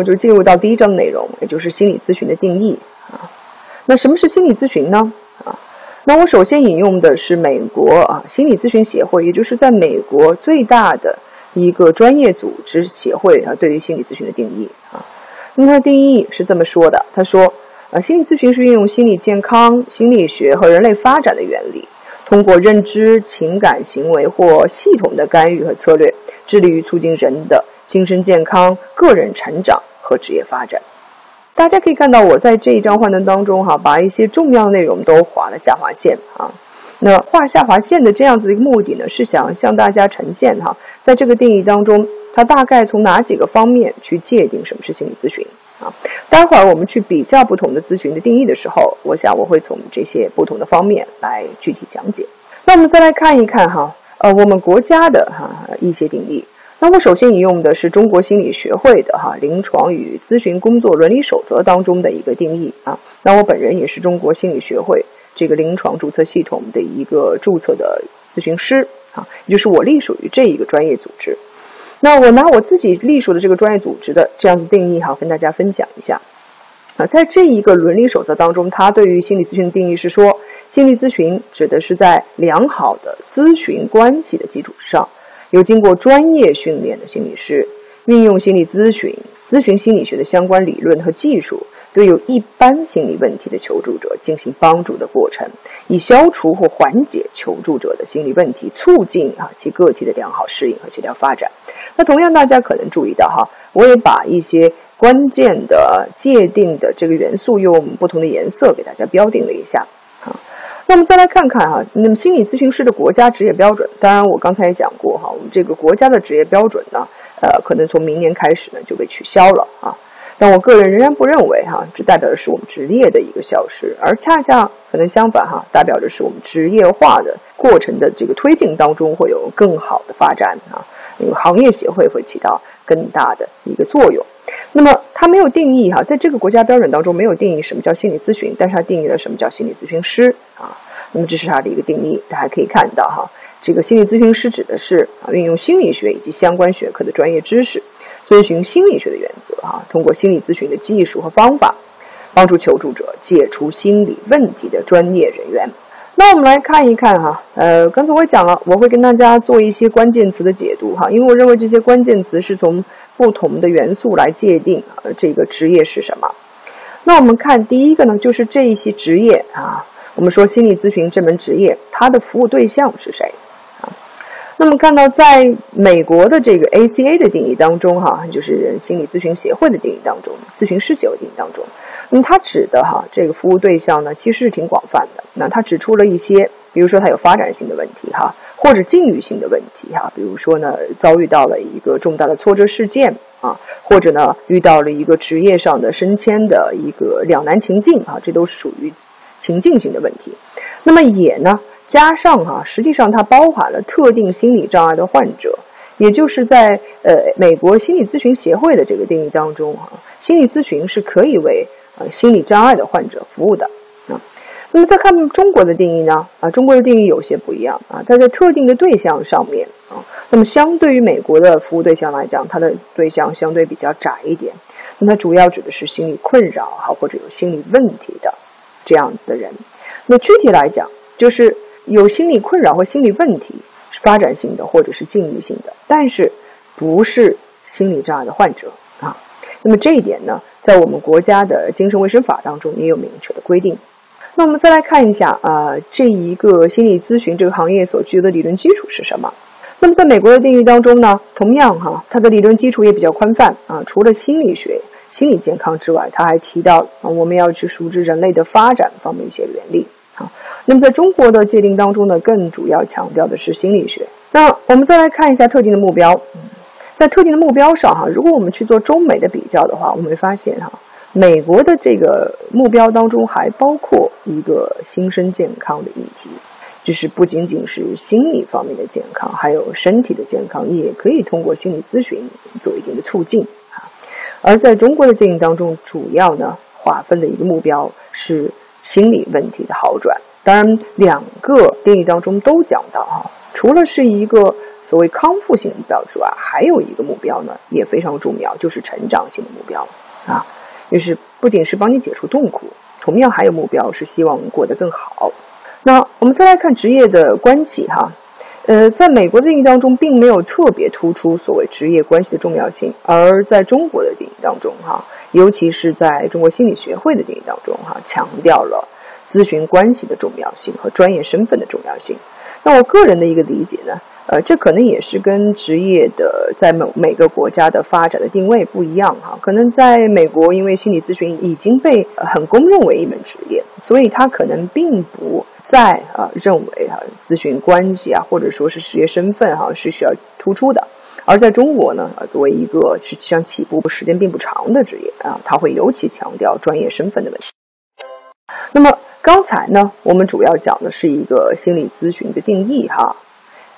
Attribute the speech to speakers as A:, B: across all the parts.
A: 我就进入到第一章内容，也就是心理咨询的定义啊。那什么是心理咨询呢？啊，那我首先引用的是美国啊心理咨询协会，也就是在美国最大的一个专业组织协会啊对于心理咨询的定义啊。那它的定义是这么说的：他说，啊，心理咨询是运用心理健康、心理学和人类发展的原理，通过认知、情感、行为或系统的干预和策略，致力于促进人的精神健康、个人成长和职业发展。大家可以看到，我在这一章幻灯当中，哈，把一些重要内容都划了下划线啊。那画下划线的这样子的一个目的呢，是想向大家呈现哈，在这个定义当中，它大概从哪几个方面去界定什么是心理咨询啊？待会儿我们去比较不同的咨询的定义的时候，我想我会从这些不同的方面来具体讲解。那我们再来看一看哈，呃，我们国家的哈一些定义。那我首先引用的是中国心理学会的哈临床与咨询工作伦理守则当中的一个定义啊。那我本人也是中国心理学会这个临床注册系统的一个注册的咨询师啊，也就是我隶属于这一个专业组织。那我拿我自己隶属的这个专业组织的这样的定义哈，跟大家分享一下啊。在这一个伦理守则当中，它对于心理咨询的定义是说，心理咨询指的是在良好的咨询关系的基础之上。有经过专业训练的心理师，运用心理咨询、咨询心理学的相关理论和技术，对有一般心理问题的求助者进行帮助的过程，以消除或缓解求助者的心理问题，促进啊其个体的良好适应和协调发展。那同样，大家可能注意到哈，我也把一些关键的界定的这个元素用不同的颜色给大家标定了一下。那我们再来看看哈，那么心理咨询师的国家职业标准，当然我刚才也讲过哈，我们这个国家的职业标准呢，呃，可能从明年开始呢就被取消了啊。但我个人仍然不认为哈，这代表的是我们职业的一个消失，而恰恰可能相反哈，代表的是我们职业化的过程的这个推进当中会有更好的发展啊，因为行业协会会起到更大的一个作用。那么它没有定义哈，在这个国家标准当中没有定义什么叫心理咨询，但是它定义了什么叫心理咨询师啊。那么这是它的一个定义，大家可以看到哈，这个心理咨询师指的是啊，运用心理学以及相关学科的专业知识，遵循心理学的原则哈，通过心理咨询的技术和方法，帮助求助者解除心理问题的专业人员。那我们来看一看哈，呃，刚才我讲了，我会跟大家做一些关键词的解读哈，因为我认为这些关键词是从不同的元素来界定啊，这个职业是什么。那我们看第一个呢，就是这一些职业啊，我们说心理咨询这门职业，它的服务对象是谁啊？那么看到在美国的这个 ACA 的定义当中哈，就是心理咨询协会的定义当中，咨询师协会定义当中。那么它指的哈这个服务对象呢，其实是挺广泛的。那它指出了一些，比如说它有发展性的问题哈，或者境遇性的问题哈，比如说呢遭遇到了一个重大的挫折事件啊，或者呢遇到了一个职业上的升迁的一个两难情境啊，这都是属于情境性的问题。那么也呢加上哈，实际上它包含了特定心理障碍的患者，也就是在呃美国心理咨询协会的这个定义当中哈，心理咨询是可以为心理障碍的患者服务的啊，那么再看中国的定义呢？啊，中国的定义有些不一样啊，它在特定的对象上面啊，那么相对于美国的服务对象来讲，它的对象相对比较窄一点，那它主要指的是心理困扰哈，或者有心理问题的这样子的人。那具体来讲，就是有心理困扰或心理问题是，发展性的或者是境遇性的，但是不是心理障碍的患者啊。那么这一点呢？在我们国家的精神卫生法当中也有明确的规定。那我们再来看一下啊，这一个心理咨询这个行业所具有的理论基础是什么？那么在美国的定义当中呢，同样哈，它的理论基础也比较宽泛啊。除了心理学、心理健康之外，它还提到啊，我们要去熟知人类的发展方面一些原理啊。那么在中国的界定当中呢，更主要强调的是心理学。那我们再来看一下特定的目标。在特定的目标上，哈，如果我们去做中美的比较的话，我们会发现，哈，美国的这个目标当中还包括一个心身健康的议题，就是不仅仅是心理方面的健康，还有身体的健康，也可以通过心理咨询做一定的促进，啊。而在中国的经营当中，主要呢划分的一个目标是心理问题的好转。当然，两个定义当中都讲到，哈，除了是一个。所谓康复性的目标之外，还有一个目标呢，也非常重要，就是成长性的目标啊，就是不仅是帮你解除痛苦，同样还有目标是希望过得更好。那我们再来看职业的关系哈，呃，在美国的电影当中，并没有特别突出所谓职业关系的重要性，而在中国的电影当中哈，尤其是在中国心理学会的电影当中哈，强调了咨询关系的重要性和专业身份的重要性。那我个人的一个理解呢，呃，这可能也是跟职业的在某每个国家的发展的定位不一样哈。可能在美国，因为心理咨询已经被很公认为一门职业，所以他可能并不。在啊，认为啊，咨询关系啊，或者说是职业身份哈，是需要突出的。而在中国呢，啊，作为一个实际上起步时间并不长的职业啊，他会尤其强调专业身份的问题。那么刚才呢，我们主要讲的是一个心理咨询的定义哈。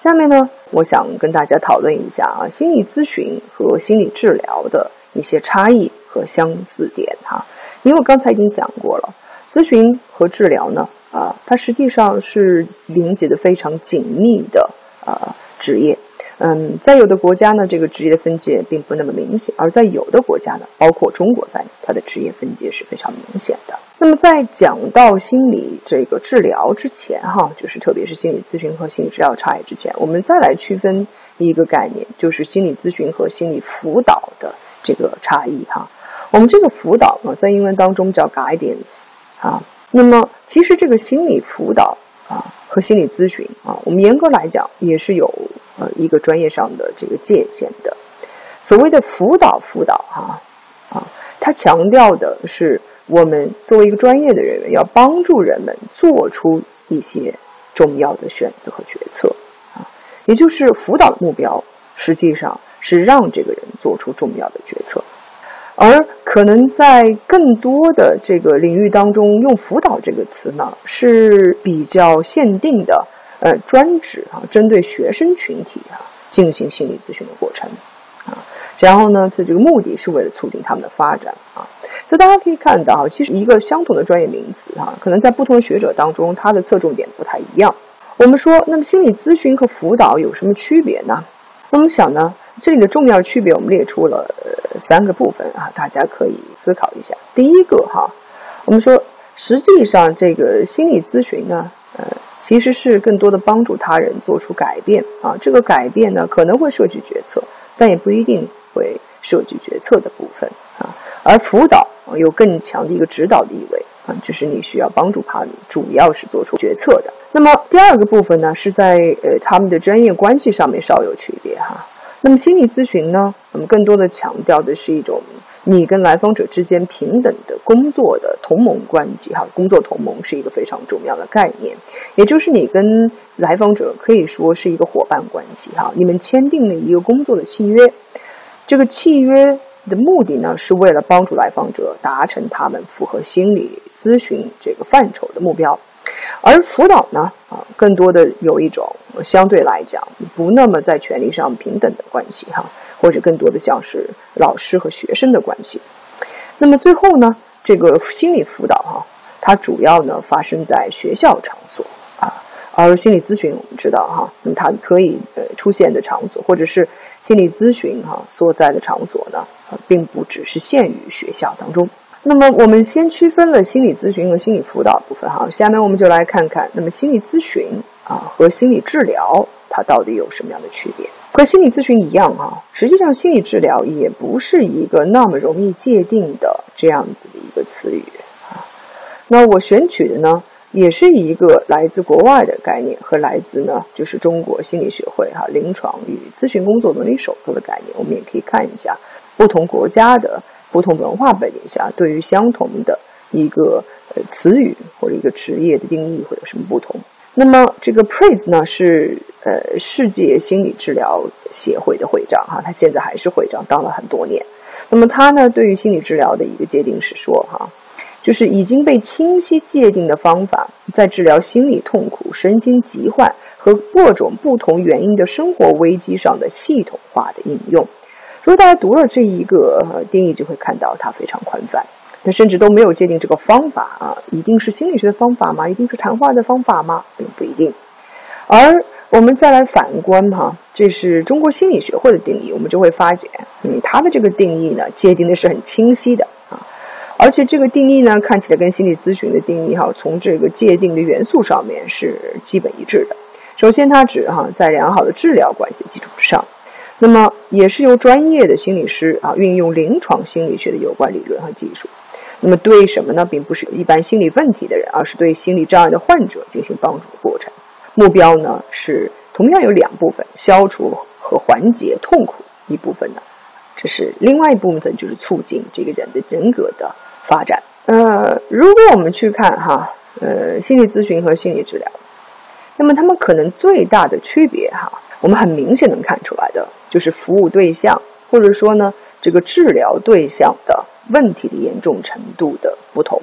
A: 下面呢，我想跟大家讨论一下啊，心理咨询和心理治疗的一些差异和相似点哈。因为我刚才已经讲过了，咨询和治疗呢。啊，它实际上是连接的非常紧密的啊职业，嗯，在有的国家呢，这个职业的分界并不那么明显；而在有的国家呢，包括中国在内，它的职业分界是非常明显的。那么在讲到心理这个治疗之前，哈，就是特别是心理咨询和心理治疗差异之前，我们再来区分一个概念，就是心理咨询和心理辅导的这个差异哈。我们这个辅导呢，在英文当中叫 guidance 啊。那么，其实这个心理辅导啊和心理咨询啊，我们严格来讲也是有呃一个专业上的这个界限的。所谓的辅导辅导哈啊，它强调的是我们作为一个专业的人员，要帮助人们做出一些重要的选择和决策啊，也就是辅导的目标实际上是让这个人做出重要的决策。而可能在更多的这个领域当中，用“辅导”这个词呢是比较限定的，呃，专指啊，针对学生群体啊进行心理咨询的过程啊。然后呢，它这个目的是为了促进他们的发展啊。所以大家可以看到，其实一个相同的专业名词啊，可能在不同的学者当中，它的侧重点不太一样。我们说，那么心理咨询和辅导有什么区别呢？我们想呢？这里的重要区别，我们列出了三个部分啊，大家可以思考一下。第一个哈，我们说，实际上这个心理咨询呢，呃，其实是更多的帮助他人做出改变啊。这个改变呢，可能会涉及决策，但也不一定会涉及决策的部分啊。而辅导有更强的一个指导的意味啊，就是你需要帮助他人，主要是做出决策的。那么第二个部分呢，是在呃他们的专业关系上面稍有区别哈。那么心理咨询呢？我们更多的强调的是一种你跟来访者之间平等的工作的同盟关系，哈，工作同盟是一个非常重要的概念，也就是你跟来访者可以说是一个伙伴关系，哈，你们签订了一个工作的契约，这个契约的目的呢，是为了帮助来访者达成他们符合心理咨询这个范畴的目标。而辅导呢，啊，更多的有一种相对来讲不那么在权利上平等的关系哈，或者更多的像是老师和学生的关系。那么最后呢，这个心理辅导哈，它主要呢发生在学校场所啊，而心理咨询我们知道哈，那么它可以呃出现的场所，或者是心理咨询哈所在的场所呢，并不只是限于学校当中。那么我们先区分了心理咨询和心理辅导部分哈，下面我们就来看看，那么心理咨询啊和心理治疗它到底有什么样的区别？和心理咨询一样哈，实际上心理治疗也不是一个那么容易界定的这样子的一个词语啊。那我选取的呢，也是一个来自国外的概念和来自呢就是中国心理学会哈临床与咨询工作伦理手册的概念，我们也可以看一下不同国家的。不同文化背景下，对于相同的一个呃词语或者一个职业的定义会有什么不同？那么这个 Praise 呢是呃世界心理治疗协会的会长哈，他现在还是会长，当了很多年。那么他呢对于心理治疗的一个界定是说哈，就是已经被清晰界定的方法，在治疗心理痛苦、身心疾患和各种不同原因的生活危机上的系统化的应用。如果大家读了这一个定义，就会看到它非常宽泛，它甚至都没有界定这个方法啊，一定是心理学的方法吗？一定是谈话的方法吗？并不一定。而我们再来反观哈，这是中国心理学会的定义，我们就会发觉，嗯，它的这个定义呢，界定的是很清晰的啊，而且这个定义呢，看起来跟心理咨询的定义哈，从这个界定的元素上面是基本一致的。首先，它指哈在良好的治疗关系基础之上，那么也是由专业的心理师啊运用临床心理学的有关理论和技术，那么对什么呢？并不是一般心理问题的人，而是对心理障碍的患者进行帮助的过程。目标呢是同样有两部分，消除和缓解痛苦一部分呢，这是另外一部分就是促进这个人的人格的发展。呃，如果我们去看哈，呃，心理咨询和心理治疗，那么他们可能最大的区别哈，我们很明显能看出来的就是服务对象或者说呢这个治疗对象的问题的严重程度的不同。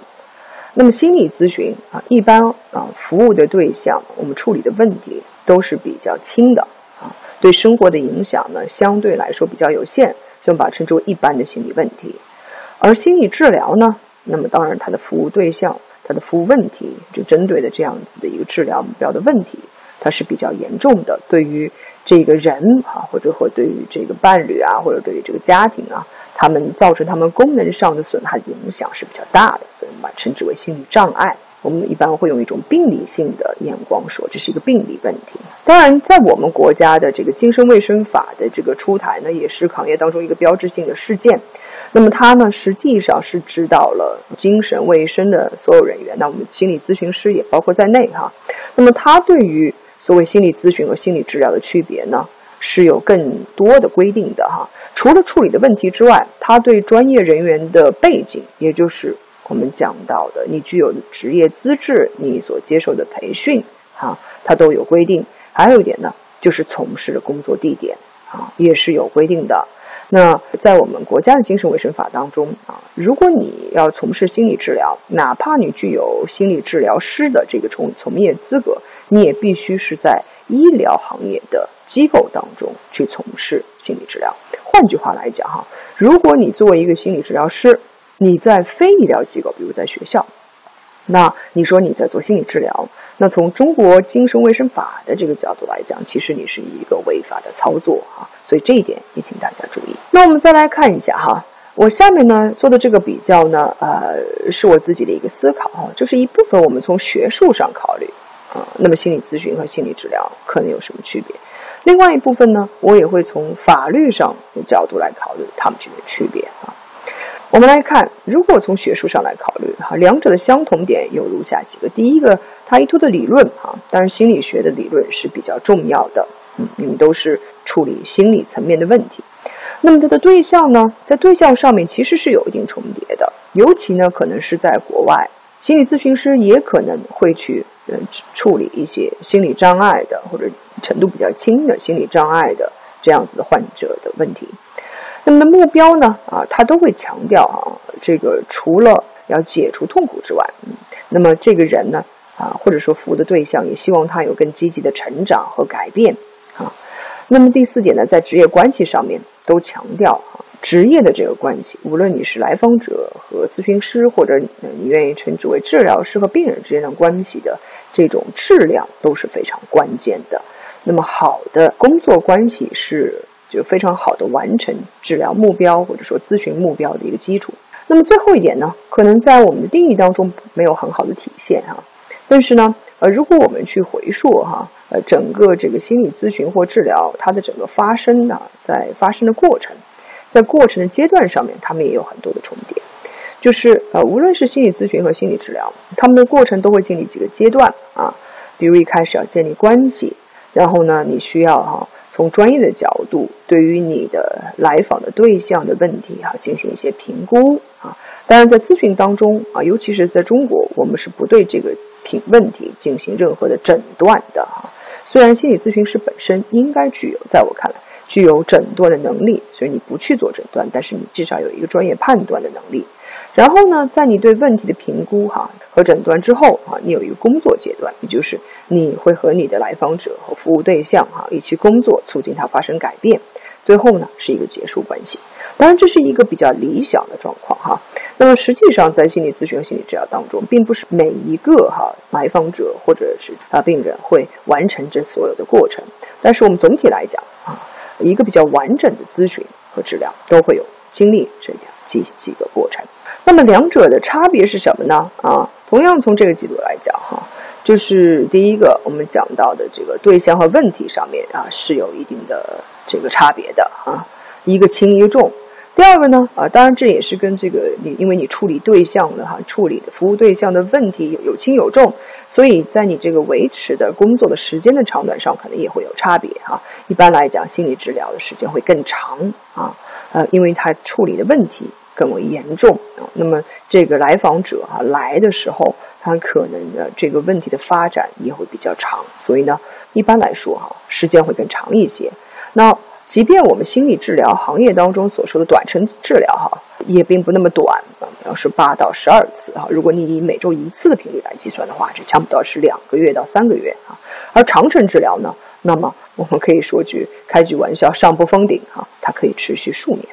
A: 那么心理咨询啊，一般啊服务的对象，我们处理的问题都是比较轻的啊，对生活的影响呢相对来说比较有限，就把称之为一般的心理问题。而心理治疗呢，那么当然它的服务对象、它的服务问题，就针对的这样子的一个治疗目标的问题，它是比较严重的。对于这个人啊，或者或对于这个伴侣啊，或者对于这个家庭啊。他们造成他们功能上的损害影响是比较大的，所以我们称之为心理障碍。我们一般会用一种病理性的眼光说，这是一个病理问题。当然，在我们国家的这个精神卫生法的这个出台呢，也是行业当中一个标志性的事件。那么他呢，实际上是指导了精神卫生的所有人员，那我们心理咨询师也包括在内哈。那么他对于所谓心理咨询和心理治疗的区别呢？是有更多的规定的哈，除了处理的问题之外，他对专业人员的背景，也就是我们讲到的你具有的职业资质，你所接受的培训，哈，它都有规定。还有一点呢，就是从事的工作地点啊，也是有规定的。那在我们国家的精神卫生法当中啊，如果你要从事心理治疗，哪怕你具有心理治疗师的这个从从业资格，你也必须是在医疗行业的。机构当中去从事心理治疗。换句话来讲，哈，如果你作为一个心理治疗师，你在非医疗机构，比如在学校，那你说你在做心理治疗，那从中国精神卫生法的这个角度来讲，其实你是一个违法的操作，哈。所以这一点也请大家注意。那我们再来看一下，哈，我下面呢做的这个比较呢，呃，是我自己的一个思考，哈，就是一部分我们从学术上考虑，啊，那么心理咨询和心理治疗可能有什么区别？另外一部分呢，我也会从法律上的角度来考虑它们之间的区别啊。我们来看，如果从学术上来考虑哈，两者的相同点有如下几个：第一个，它依托的理论哈，当然心理学的理论是比较重要的，嗯，你们都是处理心理层面的问题。那么它的对象呢，在对象上面其实是有一定重叠的，尤其呢，可能是在国外，心理咨询师也可能会去嗯处理一些心理障碍的或者。程度比较轻的心理障碍的这样子的患者的问题，那么的目标呢？啊，他都会强调啊，这个除了要解除痛苦之外，嗯，那么这个人呢，啊，或者说服务的对象也希望他有更积极的成长和改变。那么第四点呢，在职业关系上面都强调啊，职业的这个关系，无论你是来访者和咨询师，或者你愿意称之为治疗师和病人之间的关系的这种质量都是非常关键的。那么好的工作关系是就非常好的完成治疗目标或者说咨询目标的一个基础。那么最后一点呢，可能在我们的定义当中没有很好的体现哈。但是呢，呃，如果我们去回溯哈，呃，整个这个心理咨询或治疗它的整个发生呢，在发生的过程，在过程的阶段上面，他们也有很多的重叠。就是呃，无论是心理咨询和心理治疗，他们的过程都会经历几个阶段啊，比如一开始要建立关系。然后呢，你需要哈从专业的角度，对于你的来访的对象的问题哈进行一些评估啊。当然，在咨询当中啊，尤其是在中国，我们是不对这个评问题进行任何的诊断的哈。虽然心理咨询师本身应该具有，在我看来具有诊断的能力，所以你不去做诊断，但是你至少有一个专业判断的能力。然后呢，在你对问题的评估哈和诊断之后啊，你有一个工作阶段，也就是你会和你的来访者和服务对象哈一起工作，促进他发生改变。最后呢，是一个结束关系。当然，这是一个比较理想的状况哈。那么实际上，在心理咨询和心理治疗当中，并不是每一个哈来访者或者是啊病人会完成这所有的过程。但是我们总体来讲啊，一个比较完整的咨询和治疗都会有经历这样几几个过程。那么两者的差别是什么呢？啊，同样从这个角度来讲哈，就是第一个我们讲到的这个对象和问题上面啊是有一定的这个差别的啊，一个轻一个重。第二个呢，啊，当然这也是跟这个你，因为你处理对象的哈，处理的服务对象的问题有有轻有重，所以在你这个维持的工作的时间的长短上，可能也会有差别哈。一般来讲，心理治疗的时间会更长啊，呃，因为他处理的问题。更为严重啊，那么这个来访者哈来的时候，他可能的这个问题的发展也会比较长，所以呢，一般来说哈，时间会更长一些。那即便我们心理治疗行业当中所说的短程治疗哈，也并不那么短啊，要是八到十二次哈，如果你以每周一次的频率来计算的话，这差不多是两个月到三个月啊。而长程治疗呢，那么我们可以说句开句玩笑，上不封顶哈，它可以持续数年。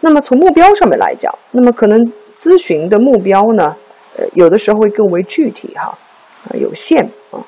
A: 那么从目标上面来讲，那么可能咨询的目标呢，呃，有的时候会更为具体哈，啊，有限啊。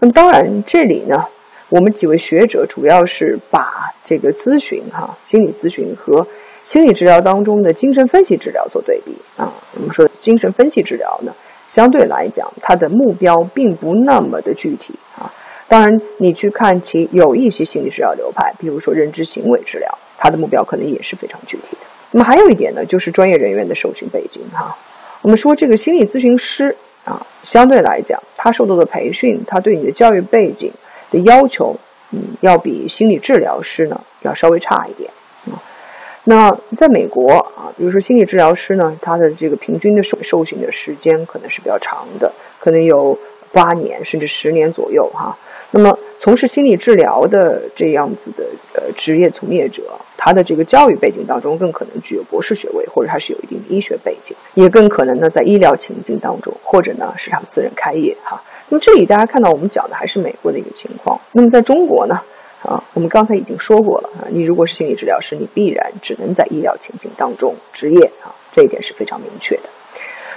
A: 那么当然这里呢，我们几位学者主要是把这个咨询哈，心理咨询和心理治疗当中的精神分析治疗做对比啊。我们说精神分析治疗呢，相对来讲它的目标并不那么的具体啊。当然你去看其有一些心理治疗流派，比如说认知行为治疗，它的目标可能也是非常具体的。那么还有一点呢，就是专业人员的受训背景哈。我们说这个心理咨询师啊，相对来讲，他受到的培训，他对你的教育背景的要求，嗯，要比心理治疗师呢要稍微差一点啊。那在美国啊，比如说心理治疗师呢，他的这个平均的受受训的时间可能是比较长的，可能有八年甚至十年左右哈。那么，从事心理治疗的这样子的呃职业从业者，他的这个教育背景当中，更可能具有博士学位，或者他是有一定的医学背景，也更可能呢在医疗情境当中，或者呢是他们私人开业哈。那么这里大家看到我们讲的还是美国的一个情况。那么在中国呢，啊，我们刚才已经说过了啊，你如果是心理治疗师，你必然只能在医疗情境当中执业啊，这一点是非常明确的。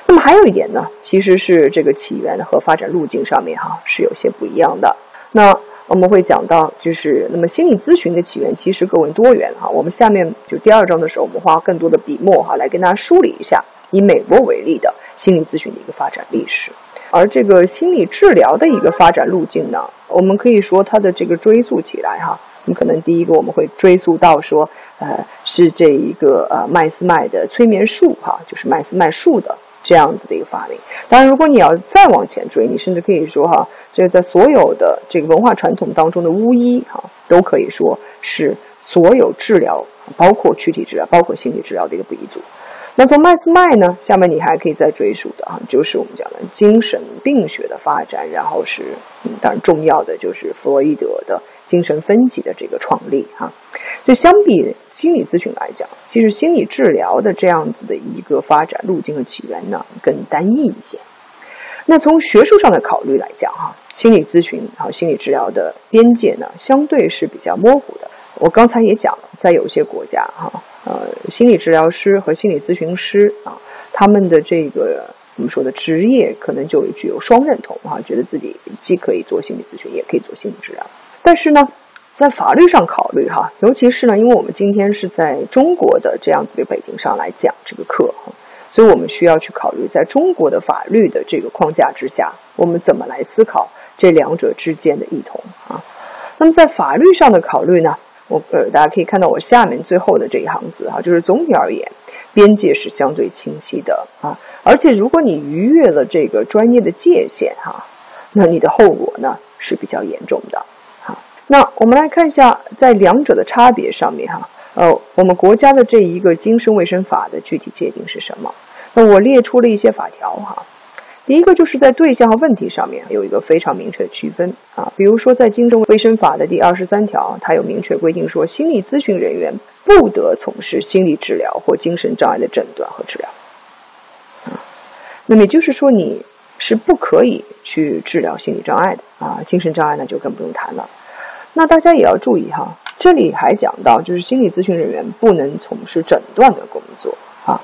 A: 那么还有一点呢，其实是这个起源和发展路径上面哈是有些不一样的。那我们会讲到，就是那么心理咨询的起源其实各为多元哈。我们下面就第二章的时候，我们花更多的笔墨哈来跟大家梳理一下以美国为例的心理咨询的一个发展历史。而这个心理治疗的一个发展路径呢，我们可以说它的这个追溯起来哈，我们可能第一个我们会追溯到说，呃，是这一个呃麦斯麦的催眠术哈，就是麦斯麦术的。这样子的一个发明，当然，如果你要再往前追，你甚至可以说哈，这个在所有的这个文化传统当中的巫医哈，都可以说是所有治疗，包括躯体治疗、包括心理治疗的一个鼻祖。那从麦斯麦呢，下面你还可以再追溯的啊，就是我们讲的精神病学的发展，然后是，嗯，当然重要的就是弗洛伊德的精神分析的这个创立哈。就相比心理咨询来讲，其实心理治疗的这样子的一个发展路径和起源呢，更单一一些。那从学术上的考虑来讲，哈，心理咨询和心理治疗的边界呢，相对是比较模糊的。我刚才也讲了，在有些国家，哈，呃，心理治疗师和心理咨询师啊，他们的这个我们说的职业，可能就具有双认同，哈，觉得自己既可以做心理咨询，也可以做心理治疗。但是呢，在法律上考虑哈，尤其是呢，因为我们今天是在中国的这样子的背景上来讲这个课，所以我们需要去考虑，在中国的法律的这个框架之下，我们怎么来思考这两者之间的异同啊？那么在法律上的考虑呢，我呃，大家可以看到我下面最后的这一行字哈，就是总体而言，边界是相对清晰的啊，而且如果你逾越了这个专业的界限哈，那你的后果呢是比较严重的。那我们来看一下，在两者的差别上面哈，呃，我们国家的这一个精神卫生法的具体界定是什么？那我列出了一些法条哈。第一个就是在对象和问题上面有一个非常明确的区分啊，比如说在精神卫生法的第二十三条，它有明确规定说，心理咨询人员不得从事心理治疗或精神障碍的诊断和治疗。啊，那么也就是说，你是不可以去治疗心理障碍的啊，精神障碍那就更不用谈了。那大家也要注意哈，这里还讲到，就是心理咨询人员不能从事诊断的工作啊。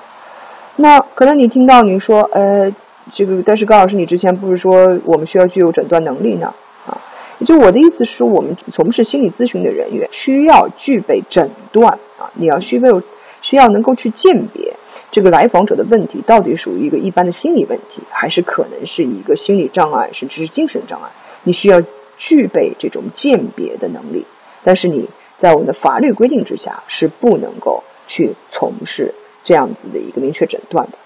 A: 那可能你听到你说，呃，这个，但是高老师，你之前不是说我们需要具有诊断能力呢？啊，也就我的意思是我们从事心理咨询的人员需要具备诊断啊，你要需备需要能够去鉴别这个来访者的问题到底属于一个一般的心理问题，还是可能是一个心理障碍，甚至是精神障碍，你需要具备这种鉴别的能力。但是你在我们的法律规定之下是不能够去从事。这样子的一个明确诊断的，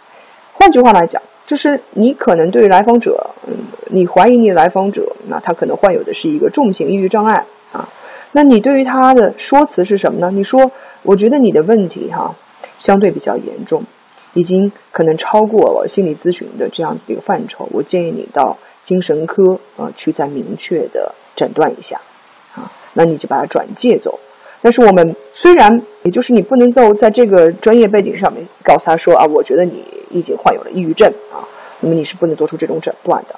A: 换句话来讲，就是你可能对于来访者，嗯，你怀疑你的来访者，那他可能患有的是一个重型抑郁障碍啊，那你对于他的说辞是什么呢？你说，我觉得你的问题哈，相对比较严重，已经可能超过了心理咨询的这样子的一个范畴，我建议你到精神科啊去再明确的诊断一下，啊，那你就把他转介走。但是我们虽然，也就是你不能够在这个专业背景上面告诉他说啊，我觉得你已经患有了抑郁症啊，那么你是不能做出这种诊断的。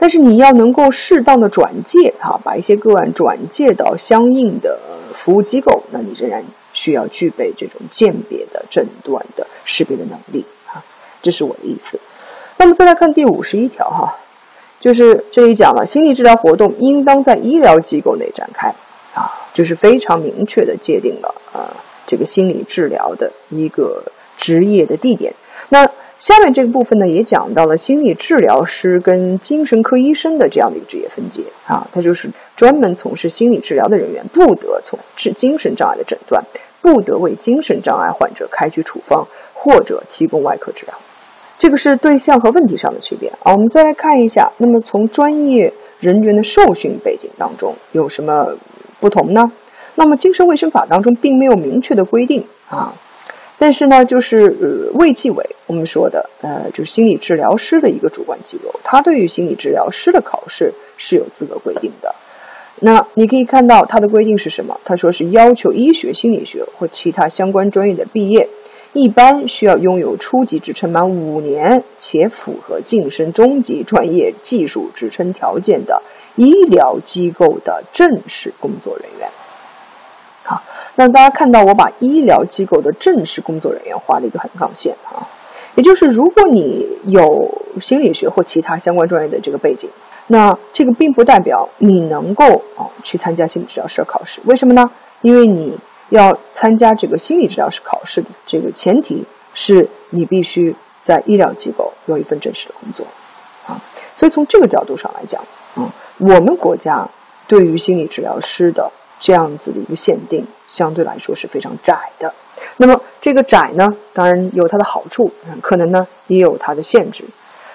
A: 但是你要能够适当的转介哈，把一些个案转介到相应的服务机构，那你仍然需要具备这种鉴别的诊断的识别的能力啊，这是我的意思。那么再来看第五十一条哈，就是这里讲了，心理治疗活动应当在医疗机构内展开。啊，就是非常明确的界定了啊，这个心理治疗的一个职业的地点。那下面这个部分呢，也讲到了心理治疗师跟精神科医生的这样的一个职业分界啊，他就是专门从事心理治疗的人员，不得从事精神障碍的诊断，不得为精神障碍患者开具处方或者提供外科治疗。这个是对象和问题上的区别啊。我们再来看一下，那么从专业人员的受训背景当中有什么？不同呢？那么精神卫生法当中并没有明确的规定啊，但是呢，就是呃卫计委我们说的呃，就是心理治疗师的一个主管机构，他对于心理治疗师的考试是有资格规定的。那你可以看到他的规定是什么？他说是要求医学、心理学或其他相关专业的毕业，一般需要拥有初级职称满五年且符合晋升中级专业技术职称条件的。医疗机构的正式工作人员，好，那大家看到我把医疗机构的正式工作人员画了一个横杠线啊，也就是如果你有心理学或其他相关专业的这个背景，那这个并不代表你能够啊去参加心理治疗师考试。为什么呢？因为你要参加这个心理治疗师考试的这个前提是你必须在医疗机构有一份正式的工作啊，所以从这个角度上来讲，啊。我们国家对于心理治疗师的这样子的一个限定，相对来说是非常窄的。那么这个窄呢，当然有它的好处，可能呢也有它的限制。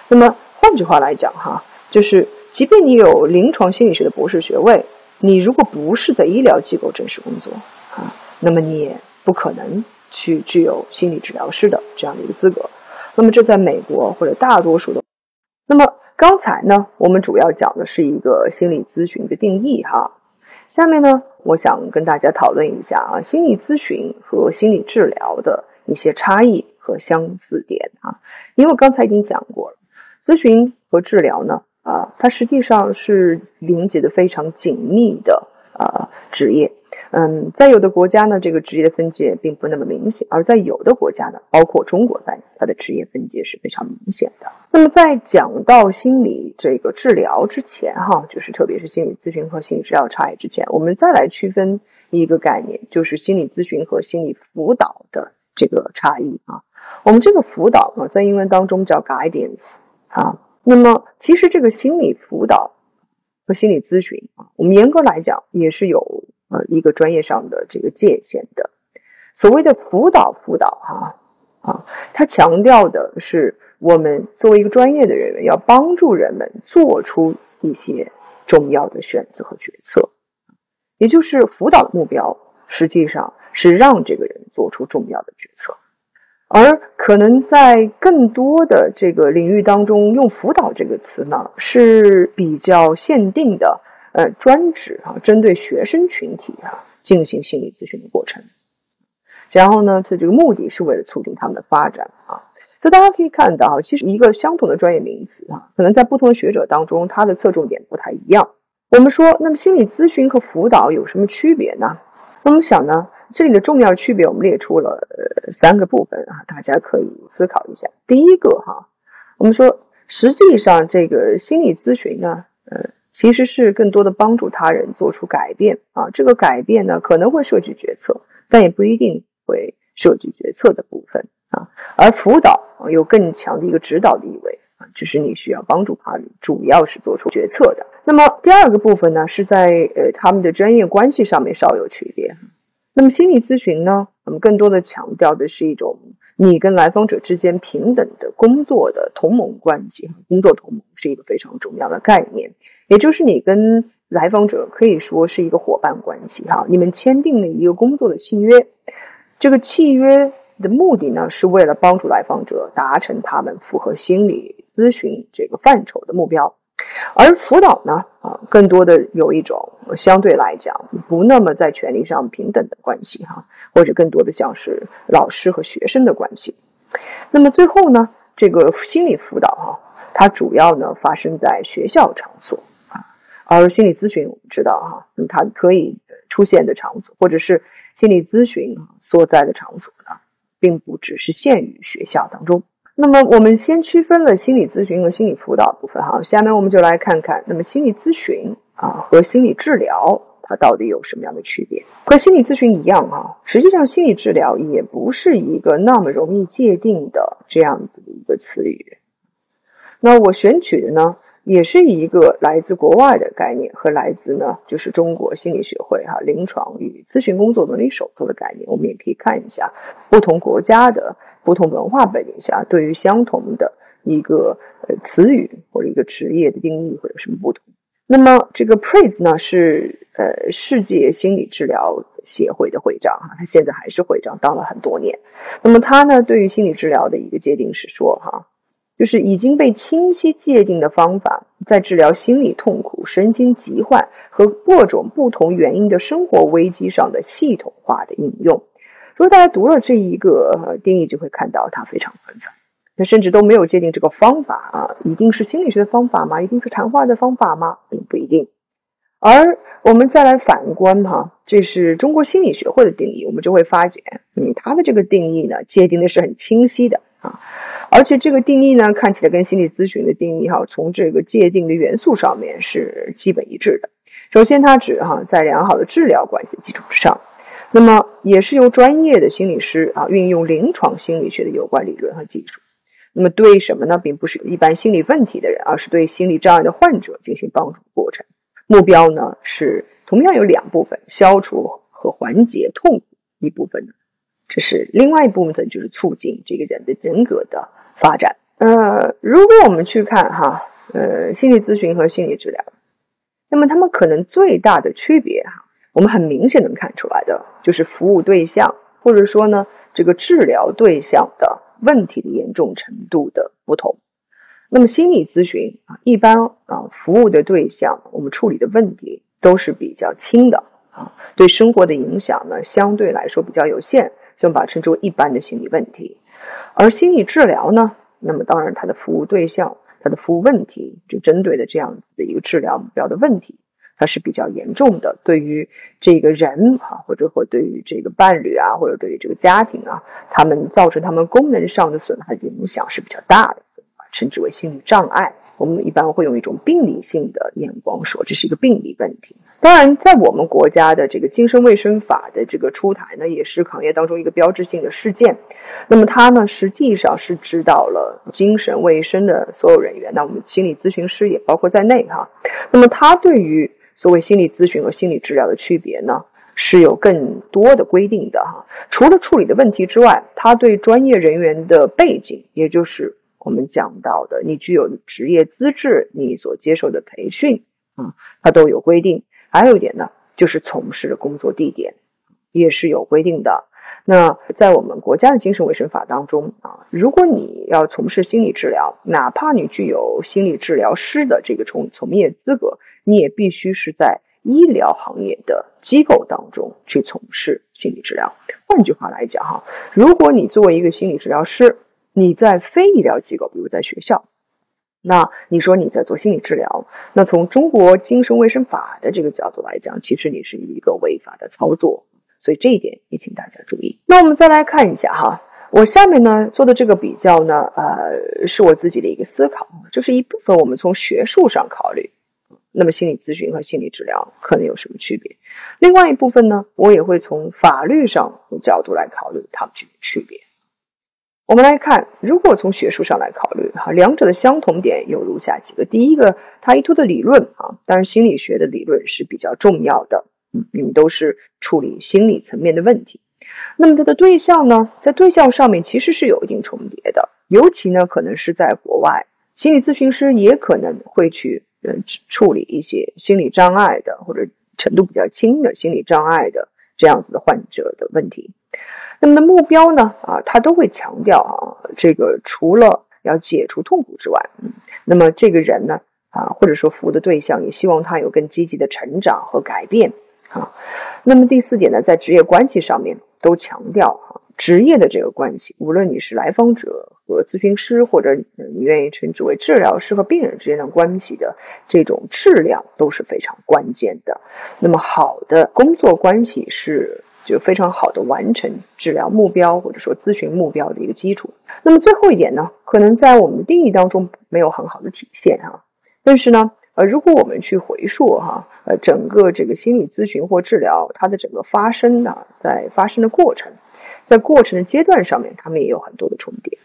A: 那么换句话来讲，哈，就是即便你有临床心理学的博士学位，你如果不是在医疗机构正式工作啊，那么你也不可能去具有心理治疗师的这样的一个资格。那么这在美国或者大多数的，那么。刚才呢，我们主要讲的是一个心理咨询的定义哈。下面呢，我想跟大家讨论一下啊，心理咨询和心理治疗的一些差异和相似点啊。因为我刚才已经讲过了，咨询和治疗呢，啊，它实际上是连接的非常紧密的呃职业。嗯，在有的国家呢，这个职业的分界并不那么明显；而在有的国家呢，包括中国在内，它的职业分界是非常明显的。那么，在讲到心理这个治疗之前，哈，就是特别是心理咨询和心理治疗差异之前，我们再来区分一个概念，就是心理咨询和心理辅导的这个差异啊。我们这个辅导呢，在英文当中叫 guidance 啊。那么，其实这个心理辅导和心理咨询啊，我们严格来讲也是有。呃，一个专业上的这个界限的，所谓的辅导辅导哈啊，它强调的是我们作为一个专业的人员，要帮助人们做出一些重要的选择和决策，也就是辅导的目标实际上是让这个人做出重要的决策，而可能在更多的这个领域当中，用辅导这个词呢是比较限定的。呃，专指啊，针对学生群体啊进行心理咨询的过程，然后呢，它这个目的是为了促进他们的发展啊。所以大家可以看到其实一个相同的专业名词啊，可能在不同的学者当中，它的侧重点不太一样。我们说，那么心理咨询和辅导有什么区别呢？那我们想呢，这里的重要区别我们列出了三个部分啊，大家可以思考一下。第一个哈，我们说实际上这个心理咨询呢，呃，其实是更多的帮助他人做出改变啊。这个改变呢，可能会涉及决策，但也不一定会涉及决策的部分啊。而辅导有更强的一个指导的意味。就是你需要帮助他人，主要是做出决策的。那么第二个部分呢，是在呃他们的专业关系上面稍有区别。那么心理咨询呢，我们更多的强调的是一种你跟来访者之间平等的工作的同盟关系。工作同盟是一个非常重要的概念，也就是你跟来访者可以说是一个伙伴关系哈，你们签订了一个工作的契约，这个契约的目的呢，是为了帮助来访者达成他们符合心理。咨询这个范畴的目标，而辅导呢，啊，更多的有一种相对来讲不那么在权利上平等的关系哈，或者更多的像是老师和学生的关系。那么最后呢，这个心理辅导哈，它主要呢发生在学校场所啊，而心理咨询我们知道哈，那么它可以出现的场所，或者是心理咨询所在的场所呢，并不只是限于学校当中。那么我们先区分了心理咨询和心理辅导部分哈，下面我们就来看看，那么心理咨询啊和心理治疗它到底有什么样的区别？和心理咨询一样啊，实际上心理治疗也不是一个那么容易界定的这样子的一个词语。那我选取的呢？也是一个来自国外的概念和来自呢，就是中国心理学会哈临床与咨询工作伦理手册的概念，我们也可以看一下不同国家的不同文化背景下对于相同的一个呃词语或者一个职业的定义会有什么不同。那么这个 Praise 呢是呃世界心理治疗协会的会长哈，他现在还是会长，当了很多年。那么他呢对于心理治疗的一个界定是说哈。就是已经被清晰界定的方法，在治疗心理痛苦、身心疾患和各种不同原因的生活危机上的系统化的应用。如果大家读了这一个定义，就会看到它非常纷繁。那甚至都没有界定这个方法啊，一定是心理学的方法吗？一定是谈话的方法吗？并不一定。而我们再来反观哈，这是中国心理学会的定义，我们就会发现，嗯，它的这个定义呢，界定的是很清晰的啊。而且这个定义呢，看起来跟心理咨询的定义哈，从这个界定的元素上面是基本一致的。首先，它指哈在良好的治疗关系基础之上，那么也是由专业的心理师啊运用临床心理学的有关理论和技术，那么对什么呢？并不是一般心理问题的人，而是对心理障碍的患者进行帮助过程。目标呢是同样有两部分：消除和缓解痛苦一部分呢，这是另外一部分就是促进这个人的人格的。发展，呃，如果我们去看哈，呃，心理咨询和心理治疗，那么他们可能最大的区别哈，我们很明显能看出来的，就是服务对象或者说呢，这个治疗对象的问题的严重程度的不同。那么心理咨询啊，一般啊，服务的对象，我们处理的问题都是比较轻的啊，对生活的影响呢，相对来说比较有限，就把称之为一般的心理问题。而心理治疗呢？那么当然，它的服务对象、它的服务问题，就针对的这样子的一个治疗目标的问题，它是比较严重的。对于这个人啊，或者或对于这个伴侣啊，或者对于这个家庭啊，他们造成他们功能上的损害影响是比较大的，称之为心理障碍。我们一般会用一种病理性的眼光说，这是一个病理问题。当然，在我们国家的这个精神卫生法的这个出台呢，也是行业当中一个标志性的事件。那么，它呢实际上是指导了精神卫生的所有人员，那我们心理咨询师也包括在内哈。那么，它对于所谓心理咨询和心理治疗的区别呢，是有更多的规定的哈。除了处理的问题之外，它对专业人员的背景，也就是我们讲到的你具有职业资质，你所接受的培训啊，它都有规定。还有一点呢，就是从事的工作地点也是有规定的。那在我们国家的精神卫生法当中啊，如果你要从事心理治疗，哪怕你具有心理治疗师的这个从从业资格，你也必须是在医疗行业的机构当中去从事心理治疗。换句话来讲哈，如果你作为一个心理治疗师，你在非医疗机构，比如在学校。那你说你在做心理治疗，那从中国精神卫生法的这个角度来讲，其实你是一个违法的操作。所以这一点也请大家注意。那我们再来看一下哈，我下面呢做的这个比较呢，呃，是我自己的一个思考，就是一部分我们从学术上考虑，那么心理咨询和心理治疗可能有什么区别？另外一部分呢，我也会从法律上的角度来考虑它们这个区别。我们来看，如果从学术上来考虑，哈，两者的相同点有如下几个：第一个，它依托的理论啊，当然心理学的理论是比较重要的，嗯，你们都是处理心理层面的问题。那么它的对象呢，在对象上面其实是有一定重叠的，尤其呢，可能是在国外，心理咨询师也可能会去呃处理一些心理障碍的或者程度比较轻的心理障碍的这样子的患者的问题。那么的目标呢？啊，他都会强调啊，这个除了要解除痛苦之外，嗯，那么这个人呢，啊，或者说服务的对象也希望他有更积极的成长和改变啊。那么第四点呢，在职业关系上面都强调啊，职业的这个关系，无论你是来访者和咨询师，或者你愿意称之为治疗师和病人之间的关系的这种质量都是非常关键的。那么好的工作关系是。就非常好的完成治疗目标或者说咨询目标的一个基础。那么最后一点呢，可能在我们的定义当中没有很好的体现哈。但是呢，呃，如果我们去回溯哈，呃，整个这个心理咨询或治疗它的整个发生的在发生的过程，在过程的阶段上面，他们也有很多的重叠。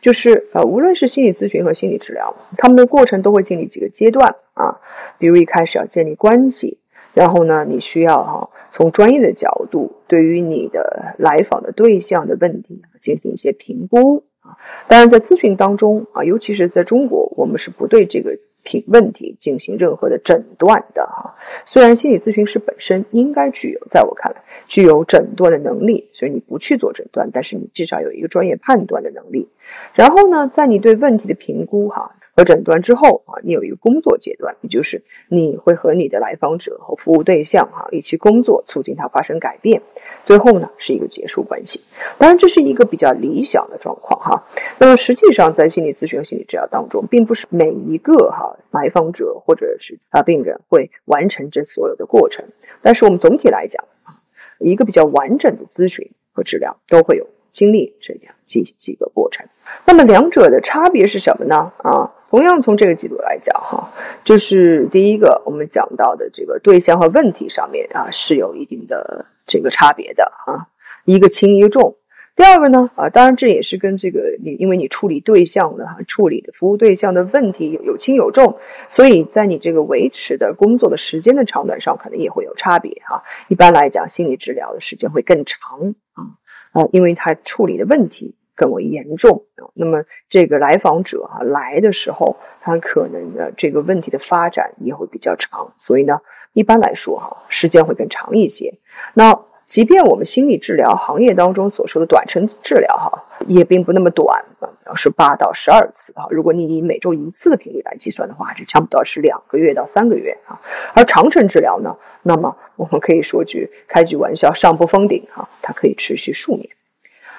A: 就是呃，无论是心理咨询和心理治疗，他们的过程都会经历几个阶段啊，比如一开始要建立关系。然后呢，你需要哈从专业的角度，对于你的来访的对象的问题进行一些评估啊。当然，在咨询当中啊，尤其是在中国，我们是不对这个评问题进行任何的诊断的哈。虽然心理咨询师本身应该具有，在我看来具有诊断的能力，所以你不去做诊断，但是你至少有一个专业判断的能力。然后呢，在你对问题的评估哈。和诊断之后啊，你有一个工作阶段，也就是你会和你的来访者和服务对象哈一起工作，促进他发生改变。最后呢是一个结束关系。当然这是一个比较理想的状况哈。那么实际上在心理咨询和心理治疗当中，并不是每一个哈来访者或者是啊病人会完成这所有的过程。但是我们总体来讲啊，一个比较完整的咨询和治疗都会有经历这样几几个过程。那么两者的差别是什么呢？啊？同样从这个角度来讲，哈，就是第一个我们讲到的这个对象和问题上面啊是有一定的这个差别的啊，一个轻一个重。第二个呢啊，当然这也是跟这个你因为你处理对象的哈，处理的服务对象的问题有有轻有重，所以在你这个维持的工作的时间的长短上可能也会有差别哈。一般来讲，心理治疗的时间会更长啊啊，因为他处理的问题。更为严重啊，那么这个来访者啊来的时候，他可能的这个问题的发展也会比较长，所以呢，一般来说哈，时间会更长一些。那即便我们心理治疗行业当中所说的短程治疗哈，也并不那么短啊，是八到十二次啊。如果你以每周一次的频率来计算的话，这差不多是两个月到三个月啊。而长程治疗呢，那么我们可以说句开句玩笑，上不封顶哈，它可以持续数年。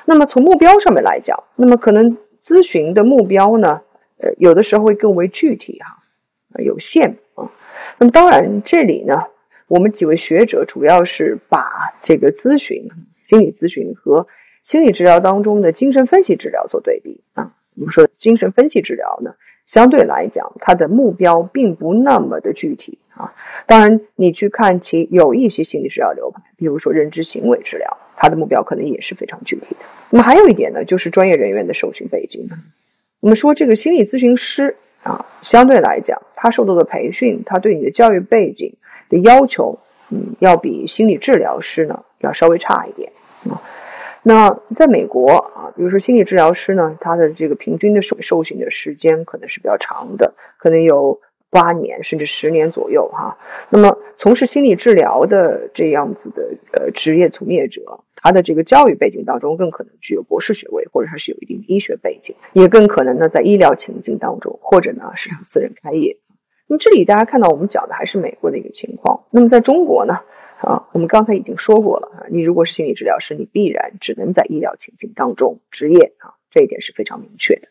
A: 那么从目标上面来讲，那么可能咨询的目标呢，呃，有的时候会更为具体哈，有限啊。那么当然这里呢，我们几位学者主要是把这个咨询、心理咨询和心理治疗当中的精神分析治疗做对比啊。我们说精神分析治疗呢，相对来讲它的目标并不那么的具体啊。当然你去看其有一些心理治疗流派，比如说认知行为治疗。它的目标可能也是非常具体的。那么还有一点呢，就是专业人员的受训背景。我们说这个心理咨询师啊，相对来讲，他受到的培训，他对你的教育背景的要求，嗯，要比心理治疗师呢要稍微差一点啊。那在美国啊，比如说心理治疗师呢，他的这个平均的受受训的时间可能是比较长的，可能有。八年甚至十年左右哈，那么从事心理治疗的这样子的呃职业从业者，他的这个教育背景当中更可能具有博士学位，或者他是有一定医学背景，也更可能呢在医疗情境当中，或者呢是私人开业。那么这里大家看到我们讲的还是美国的一个情况。那么在中国呢啊，我们刚才已经说过了啊，你如果是心理治疗师，你必然只能在医疗情境当中执业啊，这一点是非常明确的。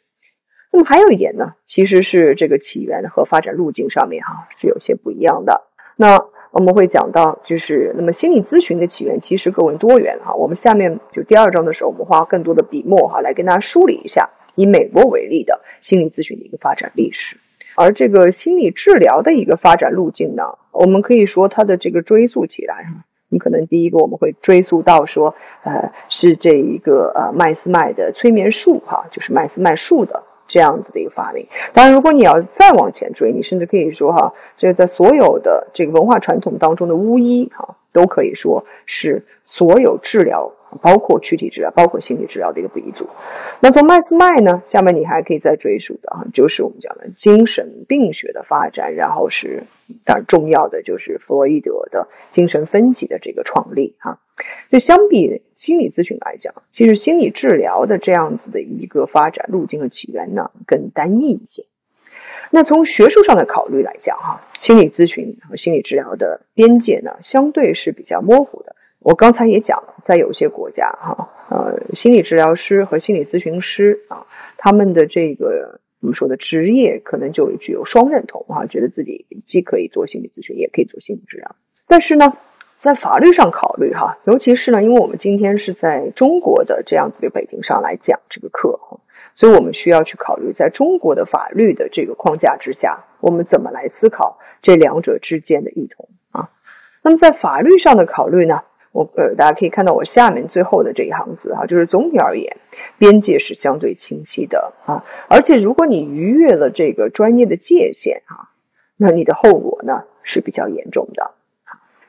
A: 那么还有一点呢，其实是这个起源和发展路径上面哈是有些不一样的。那我们会讲到，就是那么心理咨询的起源其实更为多元哈。我们下面就第二章的时候，我们花更多的笔墨哈来跟大家梳理一下，以美国为例的心理咨询的一个发展历史。而这个心理治疗的一个发展路径呢，我们可以说它的这个追溯起来哈，你可能第一个我们会追溯到说，呃，是这一个呃麦斯麦的催眠术哈，就是麦斯麦术的。这样子的一个发明，当然，如果你要再往前追，你甚至可以说哈，这个在所有的这个文化传统当中的巫医哈，都可以说是所有治疗。包括躯体治疗，包括心理治疗的一个鼻祖。那从麦斯麦呢，下面你还可以再追溯的啊，就是我们讲的精神病学的发展，然后是当然重要的就是弗洛伊德的精神分析的这个创立哈。就相比心理咨询来讲，其实心理治疗的这样子的一个发展路径和起源呢，更单一一些。那从学术上的考虑来讲哈，心理咨询和心理治疗的边界呢，相对是比较模糊的。我刚才也讲了，在有些国家，哈，呃，心理治疗师和心理咨询师啊，他们的这个怎么说的职业可能就具有双认同，哈，觉得自己既可以做心理咨询，也可以做心理治疗。但是呢，在法律上考虑，哈，尤其是呢，因为我们今天是在中国的这样子的背景上来讲这个课，哈，所以我们需要去考虑，在中国的法律的这个框架之下，我们怎么来思考这两者之间的异同啊？那么在法律上的考虑呢？我呃，大家可以看到我下面最后的这一行字哈，就是总体而言，边界是相对清晰的啊。而且如果你逾越了这个专业的界限哈，那你的后果呢是比较严重的。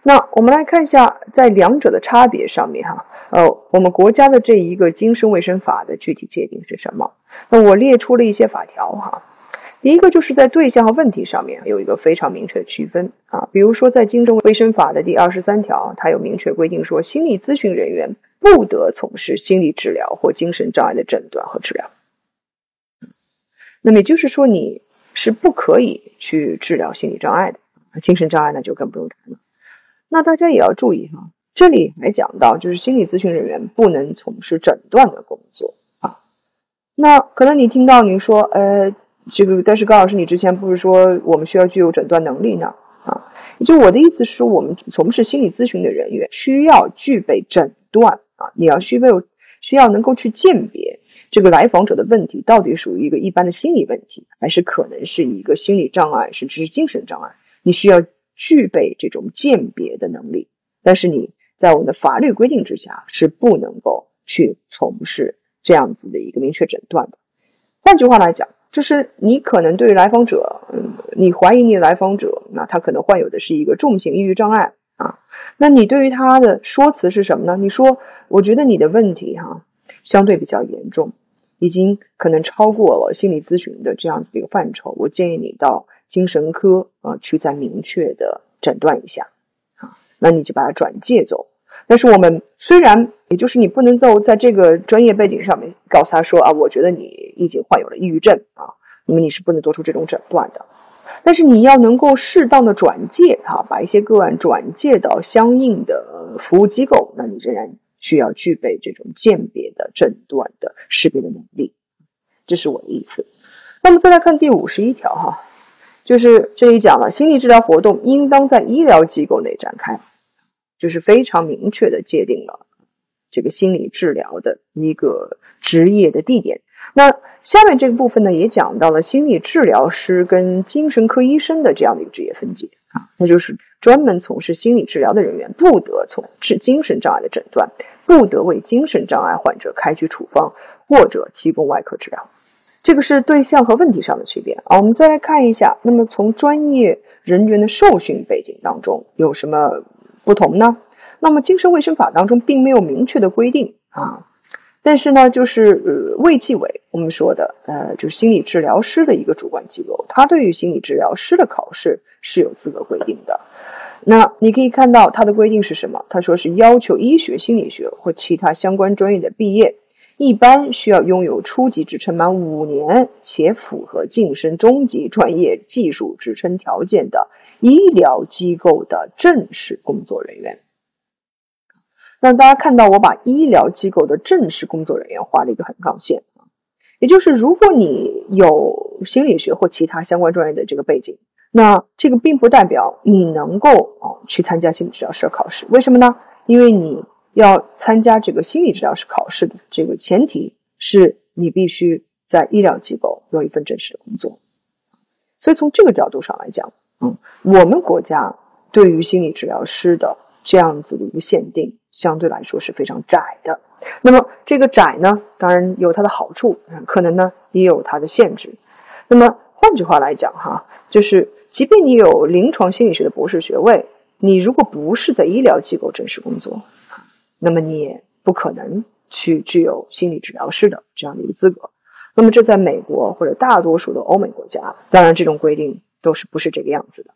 A: 那我们来看一下，在两者的差别上面哈，呃，我们国家的这一个精神卫生法的具体界定是什么？那我列出了一些法条哈。第一个就是在对象和问题上面有一个非常明确的区分啊，比如说在《精神卫生法》的第二十三条，它有明确规定说，心理咨询人员不得从事心理治疗或精神障碍的诊断和治疗。那么也就是说，你是不可以去治疗心理障碍的，精神障碍那就更不用谈了。那大家也要注意哈，这里还讲到，就是心理咨询人员不能从事诊断的工作啊。那可能你听到你说，呃。这个，但是高老师，你之前不是说我们需要具有诊断能力呢？啊，就我的意思是，我们从事心理咨询的人员需要具备诊断啊，你要需备需要能够去鉴别这个来访者的问题到底属于一个一般的心理问题，还是可能是一个心理障碍，甚至是精神障碍，你需要具备这种鉴别的能力。但是你在我们的法律规定之下是不能够去从事这样子的一个明确诊断的。换句话来讲。就是你可能对于来访者，嗯，你怀疑你的来访者，那他可能患有的是一个重型抑郁障碍啊。那你对于他的说辞是什么呢？你说，我觉得你的问题哈相对比较严重，已经可能超过了心理咨询的这样子的一个范畴。我建议你到精神科啊去再明确的诊断一下啊。那你就把它转介走。但是我们虽然，也就是你不能够在这个专业背景上面告诉他说啊，我觉得你已经患有了抑郁症啊，那么你是不能做出这种诊断的。但是你要能够适当的转介哈，把一些个案转介到相应的服务机构，那你仍然需要具备这种鉴别的诊断的识别的能力。这是我的意思。那么再来看第五十一条哈，就是这里讲了，心理治疗活动应当在医疗机构内展开。就是非常明确的界定了这个心理治疗的一个职业的地点。那下面这个部分呢，也讲到了心理治疗师跟精神科医生的这样的一个职业分界啊，那就是专门从事心理治疗的人员不得从事精神障碍的诊断，不得为精神障碍患者开具处方或者提供外科治疗。这个是对象和问题上的区别啊。我们再来看一下，那么从专业人员的受训背景当中有什么？不同呢？那么精神卫生法当中并没有明确的规定啊，但是呢，就是呃卫计委我们说的呃，就是心理治疗师的一个主管机构，它对于心理治疗师的考试是有资格规定的。那你可以看到它的规定是什么？他说是要求医学、心理学或其他相关专业的毕业，一般需要拥有初级职称满五年且符合晋升中级专业技术职称条件的。医疗机构的正式工作人员，那大家看到我把医疗机构的正式工作人员画了一个横杠线啊，也就是如果你有心理学或其他相关专业的这个背景，那这个并不代表你能够哦去参加心理治疗师考试，为什么呢？因为你要参加这个心理治疗师考试的这个前提是你必须在医疗机构有一份正式的工作。所以从这个角度上来讲，嗯，我们国家对于心理治疗师的这样子的一个限定，相对来说是非常窄的。那么这个窄呢，当然有它的好处，可能呢也有它的限制。那么换句话来讲，哈，就是即便你有临床心理学的博士学位，你如果不是在医疗机构正式工作，那么你也不可能去具有心理治疗师的这样的一个资格。那么这在美国或者大多数的欧美国家，当然这种规定都是不是这个样子的。